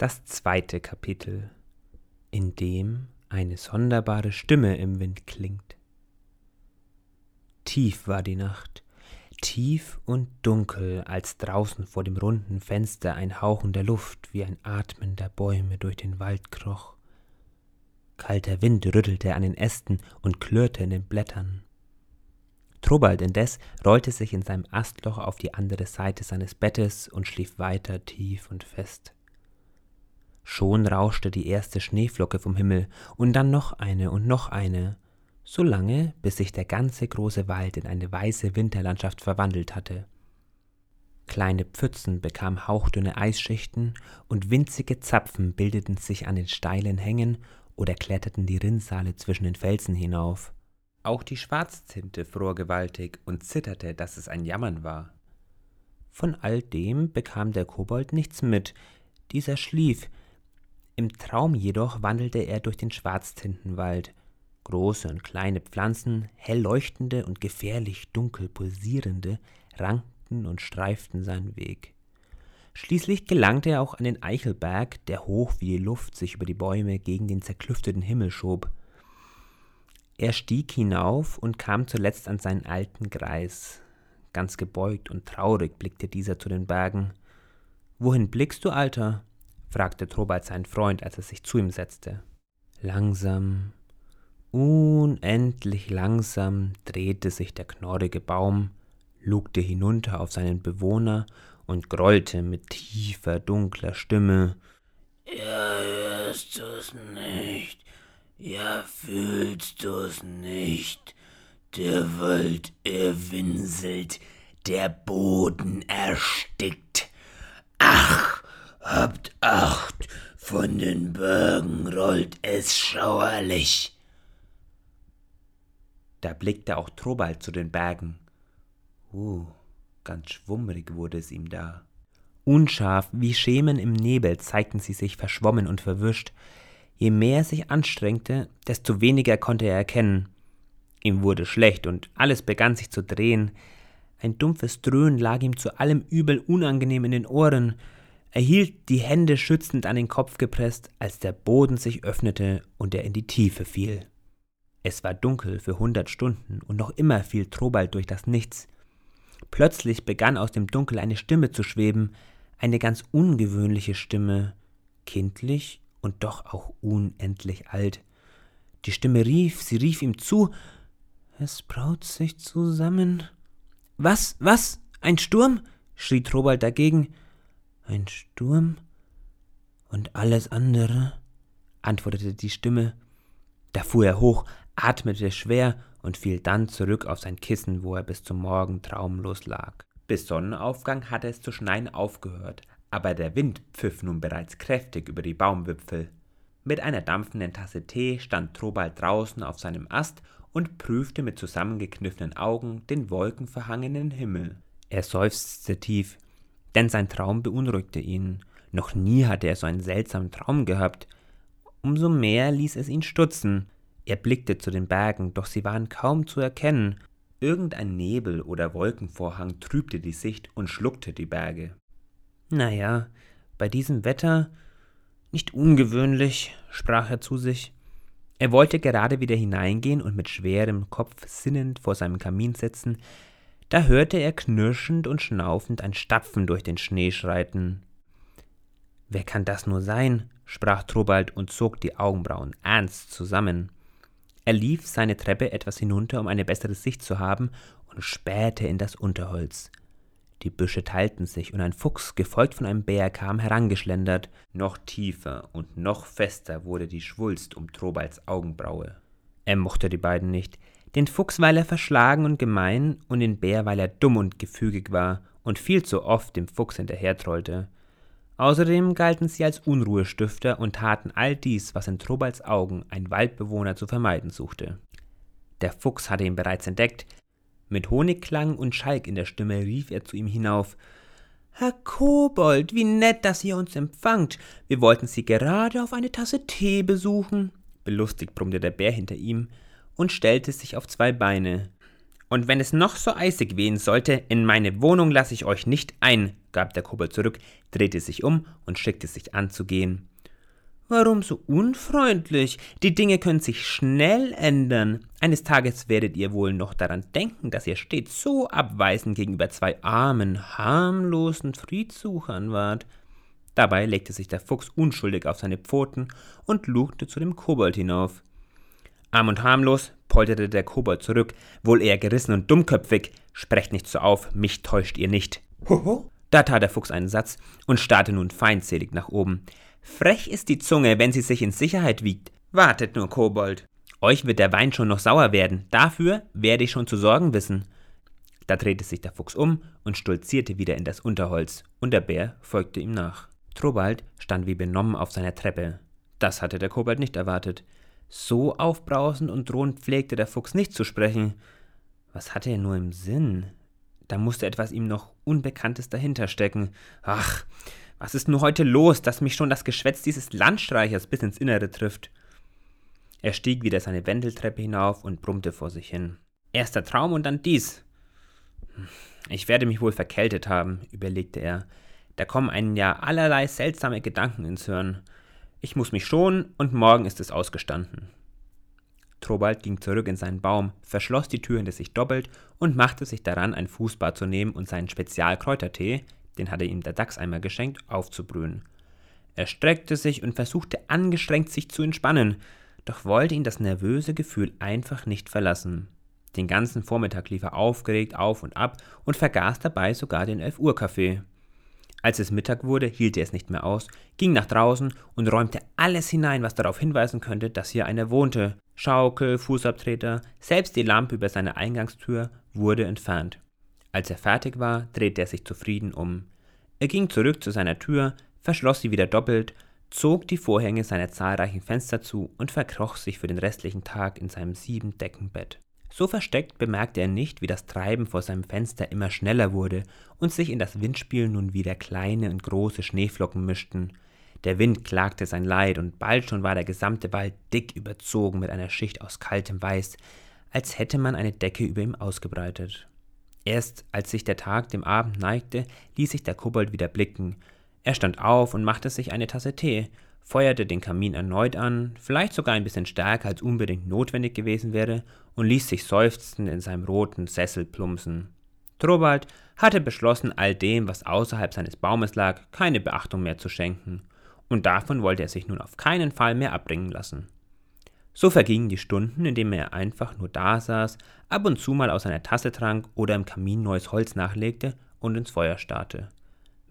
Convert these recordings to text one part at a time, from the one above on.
Das zweite Kapitel, in dem eine sonderbare Stimme im Wind klingt. Tief war die Nacht, tief und dunkel, als draußen vor dem runden Fenster ein Hauchen der Luft wie ein Atmen der Bäume durch den Wald kroch. Kalter Wind rüttelte an den Ästen und klirrte in den Blättern. Trobald indes rollte sich in seinem Astloch auf die andere Seite seines Bettes und schlief weiter tief und fest. Schon rauschte die erste Schneeflocke vom Himmel und dann noch eine und noch eine, so lange, bis sich der ganze große Wald in eine weiße Winterlandschaft verwandelt hatte. Kleine Pfützen bekamen hauchdünne Eisschichten und winzige Zapfen bildeten sich an den steilen Hängen oder kletterten die Rinnsale zwischen den Felsen hinauf. Auch die Schwarztinte fror gewaltig und zitterte, dass es ein Jammern war. Von all dem bekam der Kobold nichts mit, dieser schlief, im Traum jedoch wandelte er durch den Schwarztintenwald. Große und kleine Pflanzen, hell leuchtende und gefährlich dunkel pulsierende, rankten und streiften seinen Weg. Schließlich gelangte er auch an den Eichelberg, der hoch wie die Luft sich über die Bäume gegen den zerklüfteten Himmel schob. Er stieg hinauf und kam zuletzt an seinen alten Greis. Ganz gebeugt und traurig blickte dieser zu den Bergen. Wohin blickst du, Alter? Fragte Trobald seinen Freund, als er sich zu ihm setzte. Langsam, unendlich langsam drehte sich der knorrige Baum, lugte hinunter auf seinen Bewohner und grollte mit tiefer, dunkler Stimme. Ja, hörst du's nicht? Ja, fühlst du's nicht? Der Wald erwinselt, der Boden erstickt. Ach, Habt Acht, von den Bergen rollt es schauerlich. Da blickte auch Trobald zu den Bergen. Uh, ganz schwummrig wurde es ihm da. Unscharf wie Schemen im Nebel zeigten sie sich verschwommen und verwischt. Je mehr er sich anstrengte, desto weniger konnte er erkennen. Ihm wurde schlecht und alles begann sich zu drehen. Ein dumpfes Dröhnen lag ihm zu allem Übel unangenehm in den Ohren. Er hielt die Hände schützend an den Kopf gepresst, als der Boden sich öffnete und er in die Tiefe fiel. Es war dunkel für hundert Stunden und noch immer fiel Trobald durch das Nichts. Plötzlich begann aus dem Dunkel eine Stimme zu schweben, eine ganz ungewöhnliche Stimme, kindlich und doch auch unendlich alt. Die Stimme rief, sie rief ihm zu, es braut sich zusammen. Was, was? Ein Sturm? schrie Trobald dagegen. Ein Sturm und alles andere, antwortete die Stimme. Da fuhr er hoch, atmete schwer und fiel dann zurück auf sein Kissen, wo er bis zum Morgen traumlos lag. Bis Sonnenaufgang hatte es zu schneien aufgehört, aber der Wind pfiff nun bereits kräftig über die Baumwipfel. Mit einer dampfenden Tasse Tee stand Trobald draußen auf seinem Ast und prüfte mit zusammengekniffenen Augen den wolkenverhangenen Himmel. Er seufzte tief, denn sein Traum beunruhigte ihn. Noch nie hatte er so einen seltsamen Traum gehabt. Umso mehr ließ es ihn stutzen. Er blickte zu den Bergen, doch sie waren kaum zu erkennen. Irgendein Nebel oder Wolkenvorhang trübte die Sicht und schluckte die Berge. Naja, bei diesem Wetter nicht ungewöhnlich, sprach er zu sich. Er wollte gerade wieder hineingehen und mit schwerem Kopf sinnend vor seinem Kamin sitzen, da hörte er knirschend und schnaufend ein Stapfen durch den Schnee schreiten. Wer kann das nur sein? sprach Trobald und zog die Augenbrauen ernst zusammen. Er lief seine Treppe etwas hinunter, um eine bessere Sicht zu haben, und spähte in das Unterholz. Die Büsche teilten sich, und ein Fuchs, gefolgt von einem Bär, kam herangeschlendert. Noch tiefer und noch fester wurde die Schwulst um Trobalds Augenbraue. Er mochte die beiden nicht, den Fuchs, weil er verschlagen und gemein, und den Bär, weil er dumm und gefügig war und viel zu oft dem Fuchs hinterhertrollte. Außerdem galten sie als Unruhestifter und taten all dies, was in Trobalds Augen ein Waldbewohner zu vermeiden suchte. Der Fuchs hatte ihn bereits entdeckt. Mit Honigklang und Schalk in der Stimme rief er zu ihm hinauf Herr Kobold, wie nett, dass ihr uns empfangt. Wir wollten Sie gerade auf eine Tasse Tee besuchen. Belustigt brummte der Bär hinter ihm und stellte sich auf zwei Beine. Und wenn es noch so eisig wehen sollte, in meine Wohnung lasse ich euch nicht ein, gab der Kobold zurück, drehte sich um und schickte sich an zu gehen. Warum so unfreundlich? Die Dinge können sich schnell ändern. Eines Tages werdet ihr wohl noch daran denken, dass ihr stets so abweisend gegenüber zwei armen, harmlosen Friedsuchern wart. Dabei legte sich der Fuchs unschuldig auf seine Pfoten und lugte zu dem Kobold hinauf. Arm und harmlos, polterte der Kobold zurück, wohl eher gerissen und dummköpfig. Sprecht nicht so auf, mich täuscht ihr nicht. Hoho. Da tat der Fuchs einen Satz und starrte nun feindselig nach oben. Frech ist die Zunge, wenn sie sich in Sicherheit wiegt. Wartet nur, Kobold. Euch wird der Wein schon noch sauer werden. Dafür werde ich schon zu sorgen wissen. Da drehte sich der Fuchs um und stolzierte wieder in das Unterholz, und der Bär folgte ihm nach. Trobald stand wie benommen auf seiner Treppe. Das hatte der Kobold nicht erwartet. So aufbrausend und drohend pflegte der Fuchs nicht zu sprechen. Was hatte er nur im Sinn? Da musste etwas ihm noch Unbekanntes dahinter stecken. Ach, was ist nur heute los, dass mich schon das Geschwätz dieses Landstreichers bis ins Innere trifft? Er stieg wieder seine Wendeltreppe hinauf und brummte vor sich hin. Erst der Traum und dann dies. Ich werde mich wohl verkältet haben, überlegte er. Da kommen einem ja allerlei seltsame Gedanken ins Hirn. Ich muss mich schonen und morgen ist es ausgestanden. Trobald ging zurück in seinen Baum, verschloss die Tür hinter sich doppelt und machte sich daran, ein Fußbad zu nehmen und seinen Spezialkräutertee, den hatte ihm der Dachs einmal geschenkt, aufzubrühen. Er streckte sich und versuchte angestrengt sich zu entspannen, doch wollte ihn das nervöse Gefühl einfach nicht verlassen. Den ganzen Vormittag lief er aufgeregt auf und ab und vergaß dabei sogar den 11 Uhr Kaffee. Als es Mittag wurde, hielt er es nicht mehr aus, ging nach draußen und räumte alles hinein, was darauf hinweisen könnte, dass hier einer wohnte. Schaukel, Fußabtreter, selbst die Lampe über seiner Eingangstür wurde entfernt. Als er fertig war, drehte er sich zufrieden um. Er ging zurück zu seiner Tür, verschloss sie wieder doppelt, zog die Vorhänge seiner zahlreichen Fenster zu und verkroch sich für den restlichen Tag in seinem Sieben-Decken-Bett. So versteckt bemerkte er nicht, wie das Treiben vor seinem Fenster immer schneller wurde und sich in das Windspiel nun wieder kleine und große Schneeflocken mischten. Der Wind klagte sein Leid, und bald schon war der gesamte Wald dick überzogen mit einer Schicht aus kaltem Weiß, als hätte man eine Decke über ihm ausgebreitet. Erst als sich der Tag dem Abend neigte, ließ sich der Kobold wieder blicken. Er stand auf und machte sich eine Tasse Tee, feuerte den Kamin erneut an, vielleicht sogar ein bisschen stärker als unbedingt notwendig gewesen wäre, und ließ sich seufzend in seinem roten Sessel plumpsen. Trobald hatte beschlossen, all dem, was außerhalb seines Baumes lag, keine Beachtung mehr zu schenken, und davon wollte er sich nun auf keinen Fall mehr abbringen lassen. So vergingen die Stunden, indem er einfach nur dasaß, ab und zu mal aus einer Tasse trank oder im Kamin neues Holz nachlegte und ins Feuer starrte.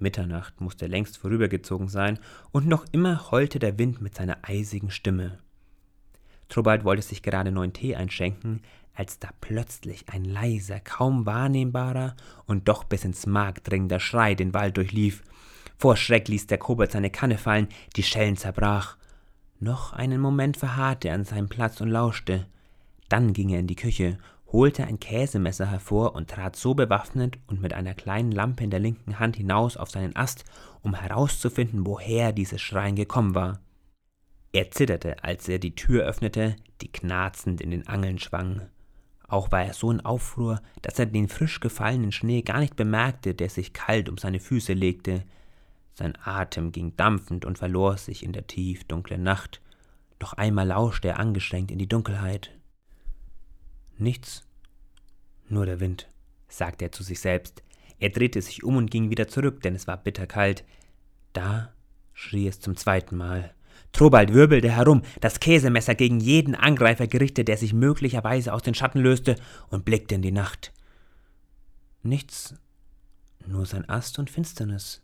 Mitternacht musste längst vorübergezogen sein, und noch immer heulte der Wind mit seiner eisigen Stimme. Trobald wollte sich gerade neuen Tee einschenken, als da plötzlich ein leiser, kaum wahrnehmbarer und doch bis ins Mark dringender Schrei den Wald durchlief. Vor Schreck ließ der Kobold seine Kanne fallen, die Schellen zerbrach. Noch einen Moment verharrte er an seinem Platz und lauschte. Dann ging er in die Küche holte ein Käsemesser hervor und trat so bewaffnet und mit einer kleinen Lampe in der linken Hand hinaus auf seinen Ast, um herauszufinden, woher dieses Schreien gekommen war. Er zitterte, als er die Tür öffnete, die knarzend in den Angeln schwang. Auch war er so in Aufruhr, dass er den frisch gefallenen Schnee gar nicht bemerkte, der sich kalt um seine Füße legte. Sein Atem ging dampfend und verlor sich in der tiefdunklen Nacht. Noch einmal lauschte er angestrengt in die Dunkelheit. Nichts, nur der Wind, sagte er zu sich selbst. Er drehte sich um und ging wieder zurück, denn es war bitterkalt. Da schrie es zum zweiten Mal. Trobald wirbelte herum, das Käsemesser gegen jeden Angreifer gerichtet, der sich möglicherweise aus den Schatten löste, und blickte in die Nacht. Nichts, nur sein Ast und Finsternis.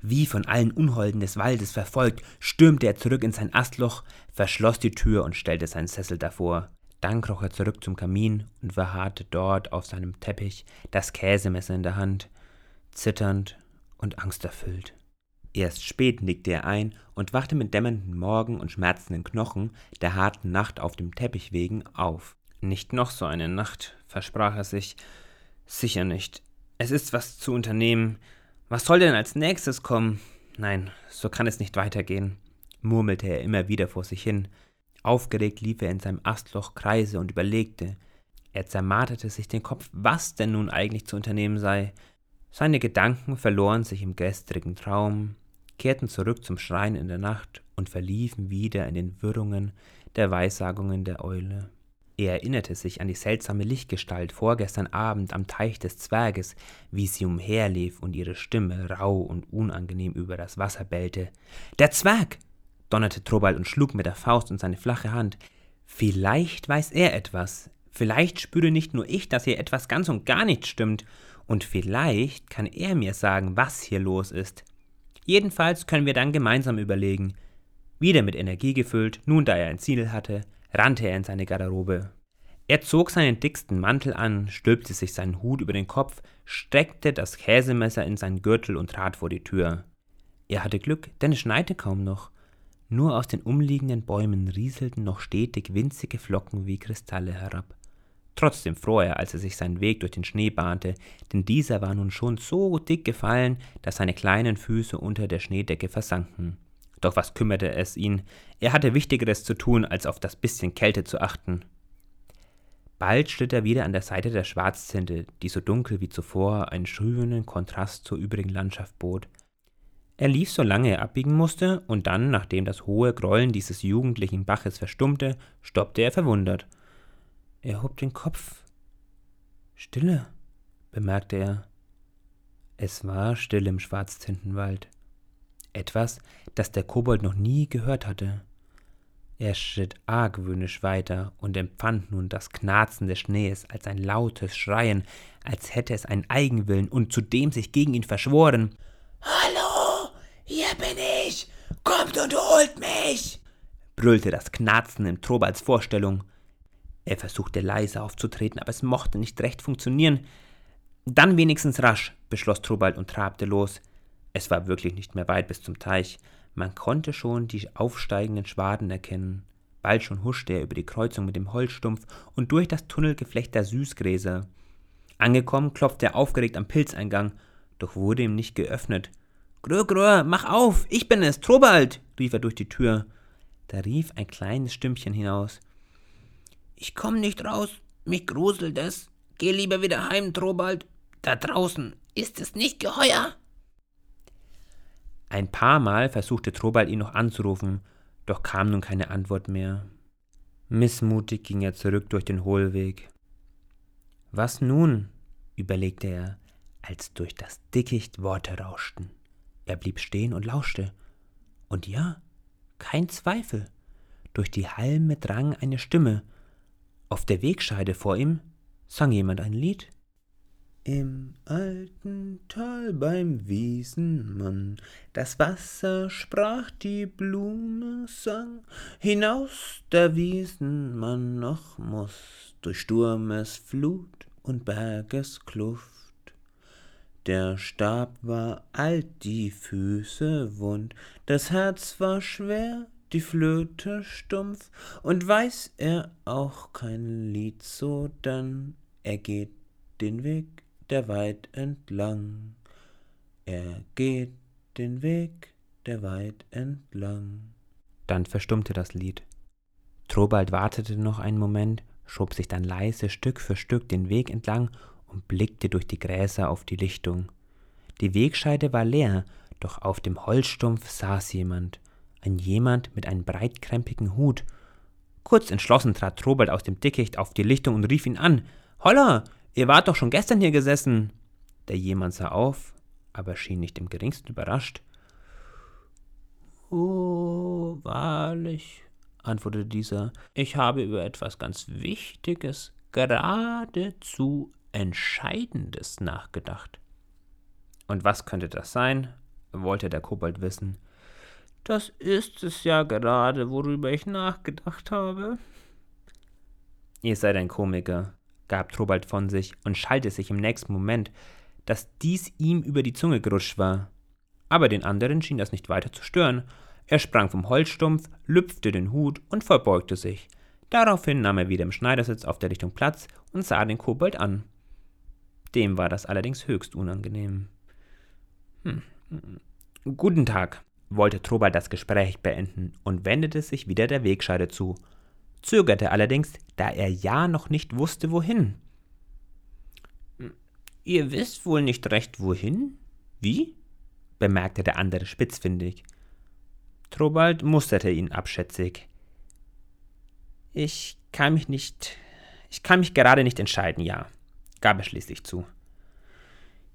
Wie von allen Unholden des Waldes verfolgt, stürmte er zurück in sein Astloch, verschloss die Tür und stellte seinen Sessel davor. Dann kroch er zurück zum Kamin und verharrte dort auf seinem Teppich, das Käsemesser in der Hand. zitternd und angsterfüllt. Erst spät nickte er ein und wachte mit dämmernden Morgen und schmerzenden Knochen der harten Nacht auf dem Teppich wegen auf. Nicht noch so eine Nacht, versprach er sich. Sicher nicht. Es ist was zu unternehmen. Was soll denn als nächstes kommen? Nein, so kann es nicht weitergehen, murmelte er immer wieder vor sich hin. Aufgeregt lief er in seinem Astloch Kreise und überlegte. Er zermarterte sich den Kopf, was denn nun eigentlich zu unternehmen sei. Seine Gedanken verloren sich im gestrigen Traum, kehrten zurück zum Schrein in der Nacht und verliefen wieder in den Wirrungen der Weissagungen der Eule. Er erinnerte sich an die seltsame Lichtgestalt vorgestern Abend am Teich des Zwerges, wie sie umherlief und ihre Stimme rauh und unangenehm über das Wasser bellte. Der Zwerg! Donnerte Trobald und schlug mit der Faust in seine flache Hand. Vielleicht weiß er etwas. Vielleicht spüre nicht nur ich, dass hier etwas ganz und gar nicht stimmt. Und vielleicht kann er mir sagen, was hier los ist. Jedenfalls können wir dann gemeinsam überlegen. Wieder mit Energie gefüllt, nun da er ein Ziel hatte, rannte er in seine Garderobe. Er zog seinen dicksten Mantel an, stülpte sich seinen Hut über den Kopf, steckte das Käsemesser in seinen Gürtel und trat vor die Tür. Er hatte Glück, denn es schneite kaum noch. Nur aus den umliegenden Bäumen rieselten noch stetig winzige Flocken wie Kristalle herab. Trotzdem fror er, als er sich seinen Weg durch den Schnee bahnte, denn dieser war nun schon so dick gefallen, dass seine kleinen Füße unter der Schneedecke versanken. Doch was kümmerte es ihn? Er hatte Wichtigeres zu tun, als auf das bisschen Kälte zu achten. Bald schritt er wieder an der Seite der Schwarzzinte, die so dunkel wie zuvor einen schönen Kontrast zur übrigen Landschaft bot. Er lief, solange er abbiegen musste, und dann, nachdem das hohe Grollen dieses jugendlichen Baches verstummte, stoppte er verwundert – er hob den Kopf. Stille, bemerkte er. Es war still im Schwarztintenwald. Etwas, das der Kobold noch nie gehört hatte. Er schritt argwöhnisch weiter und empfand nun das Knarzen des Schnees als ein lautes Schreien, als hätte es einen Eigenwillen und zudem sich gegen ihn verschworen. Hallo, hier bin ich! Kommt und holt mich! brüllte das Knarzen in Trobalds Vorstellung. Er versuchte leise aufzutreten, aber es mochte nicht recht funktionieren. Dann wenigstens rasch, beschloss Trubald und trabte los. Es war wirklich nicht mehr weit bis zum Teich. Man konnte schon die aufsteigenden Schwaden erkennen. Bald schon huschte er über die Kreuzung mit dem Holzstumpf und durch das Tunnelgeflecht der Süßgräser. Angekommen klopfte er aufgeregt am Pilzeingang, doch wurde ihm nicht geöffnet. Grö, grö, mach auf, ich bin es, Trobald, rief er durch die Tür. Da rief ein kleines Stimmchen hinaus. Ich komm nicht raus, mich gruselt es. Geh lieber wieder heim, Trobald. Da draußen ist es nicht geheuer. Ein paar Mal versuchte Trobald ihn noch anzurufen, doch kam nun keine Antwort mehr. Missmutig ging er zurück durch den Hohlweg. Was nun? überlegte er, als durch das Dickicht Worte rauschten. Er blieb stehen und lauschte. Und ja, kein Zweifel. Durch die Halme drang eine Stimme, auf der Wegscheide vor ihm sang jemand ein Lied. Im alten Tal beim Wiesenmann, das Wasser sprach, die Blume sang, hinaus der Wiesenmann noch muss, durch Sturmes Flut und Berges Kluft. Der Stab war alt, die Füße wund, das Herz war schwer, die Flöte stumpf, und weiß er auch kein Lied so dann, er geht den Weg, der weit entlang, er geht den Weg, der weit entlang. Dann verstummte das Lied. Trobald wartete noch einen Moment, schob sich dann leise Stück für Stück den Weg entlang und blickte durch die Gräser auf die Lichtung. Die Wegscheide war leer, doch auf dem Holzstumpf saß jemand ein jemand mit einem breitkrempigen Hut. Kurz entschlossen trat Trobald aus dem Dickicht auf die Lichtung und rief ihn an. Holla, ihr wart doch schon gestern hier gesessen. Der jemand sah auf, aber schien nicht im geringsten überrascht. Oh, wahrlich, antwortete dieser, ich habe über etwas ganz Wichtiges, geradezu Entscheidendes nachgedacht. Und was könnte das sein? wollte der Kobold wissen. Das ist es ja gerade, worüber ich nachgedacht habe. Ihr seid ein Komiker, gab Trobald von sich und schallte sich im nächsten Moment. dass dies ihm über die Zunge gerutscht war. Aber den anderen schien das nicht weiter zu stören. Er sprang vom Holzstumpf, lüpfte den Hut und verbeugte sich. Daraufhin nahm er wieder im Schneidersitz auf der Richtung Platz und sah den Kobold an. Dem war das allerdings höchst unangenehm. Hm. Guten Tag, wollte Trobald das Gespräch beenden und wendete sich wieder der Wegscheide zu, zögerte allerdings, da er ja noch nicht wusste, wohin. Ihr wisst wohl nicht recht, wohin? Wie? bemerkte der andere spitzfindig. Trobald musterte ihn abschätzig. Ich kann mich nicht. Ich kann mich gerade nicht entscheiden, ja, gab er schließlich zu.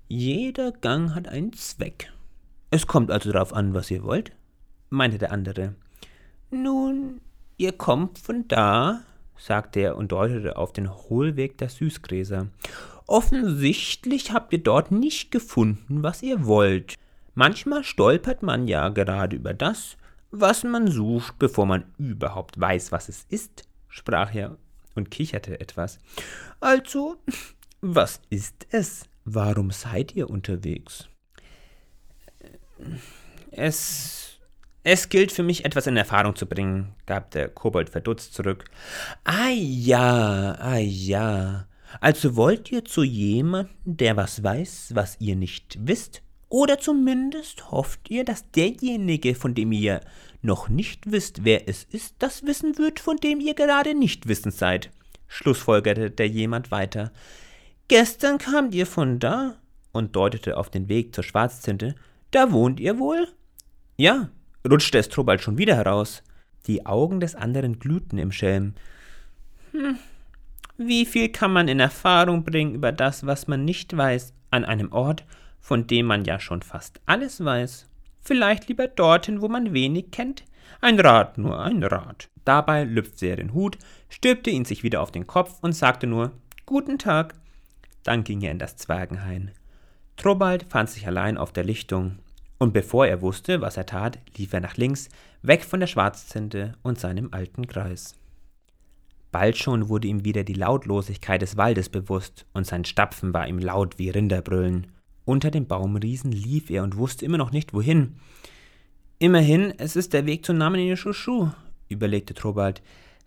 Jeder Gang hat einen Zweck. Es kommt also darauf an, was ihr wollt, meinte der andere. Nun, ihr kommt von da, sagte er und deutete auf den Hohlweg der Süßgräser. Offensichtlich habt ihr dort nicht gefunden, was ihr wollt. Manchmal stolpert man ja gerade über das, was man sucht, bevor man überhaupt weiß, was es ist sprach er und kicherte etwas. Also, was ist es? Warum seid ihr unterwegs? Es. Es gilt für mich, etwas in Erfahrung zu bringen, gab der Kobold verdutzt zurück. Ah ja, ah ja. Also wollt ihr zu jemandem, der was weiß, was ihr nicht wisst? Oder zumindest hofft ihr, dass derjenige, von dem ihr noch nicht wisst, wer es ist, das wissen wird, von dem ihr gerade nicht wissend seid, schlussfolgerte der jemand weiter. Gestern kamt ihr von da und deutete auf den Weg zur Schwarzzinte. Da wohnt ihr wohl? Ja, rutschte es Trobald schon wieder heraus. Die Augen des anderen glühten im Schelm. Hm, wie viel kann man in Erfahrung bringen über das, was man nicht weiß, an einem Ort, von dem man ja schon fast alles weiß. Vielleicht lieber dorthin, wo man wenig kennt. Ein Rat nur, ein Rat. Dabei lüpfte er den Hut, stülpte ihn sich wieder auf den Kopf und sagte nur Guten Tag. Dann ging er in das Zwergenhain. Trobald fand sich allein auf der Lichtung, und bevor er wusste, was er tat, lief er nach links, weg von der Schwarzzinte und seinem alten Kreis. Bald schon wurde ihm wieder die Lautlosigkeit des Waldes bewusst, und sein Stapfen war ihm laut wie Rinderbrüllen. Unter dem Baumriesen lief er und wusste immer noch nicht, wohin. Immerhin, es ist der Weg zu Namen Shushu, überlegte Trobald.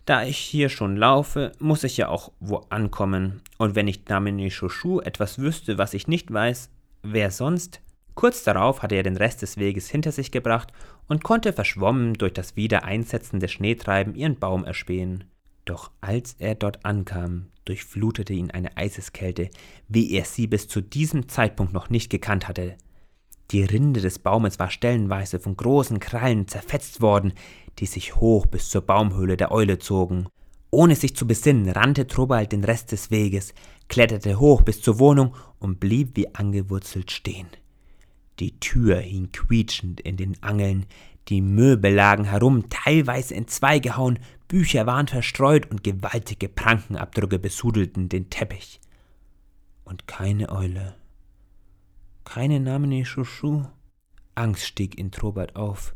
Da ich hier schon laufe, muss ich ja auch wo ankommen. Und wenn ich Namen Shushu etwas wüsste, was ich nicht weiß, wer sonst? Kurz darauf hatte er den Rest des Weges hinter sich gebracht und konnte verschwommen durch das wieder einsetzende Schneetreiben ihren Baum erspähen. Doch als er dort ankam, durchflutete ihn eine Eiseskälte, wie er sie bis zu diesem Zeitpunkt noch nicht gekannt hatte. Die Rinde des Baumes war stellenweise von großen Krallen zerfetzt worden, die sich hoch bis zur Baumhöhle der Eule zogen. Ohne sich zu besinnen, rannte Trobald den Rest des Weges, kletterte hoch bis zur Wohnung und blieb wie angewurzelt stehen. Die Tür hing quietschend in den Angeln, die Möbel lagen herum, teilweise in zwei gehauen, Bücher waren verstreut und gewaltige Prankenabdrücke besudelten den Teppich. Und keine Eule. Keine Namene Chouchou. Angst stieg in Trobert auf.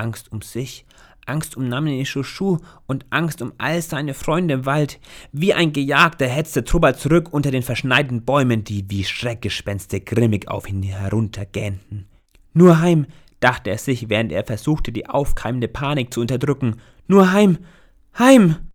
Angst um sich, Angst um Namene Chouchou und Angst um all seine Freunde im Wald. Wie ein Gejagter hetzte Trobert zurück unter den verschneiten Bäumen, die wie Schreckgespenste grimmig auf ihn heruntergähnten. Nur heim, dachte er sich, während er versuchte, die aufkeimende Panik zu unterdrücken. Nur heim, heim!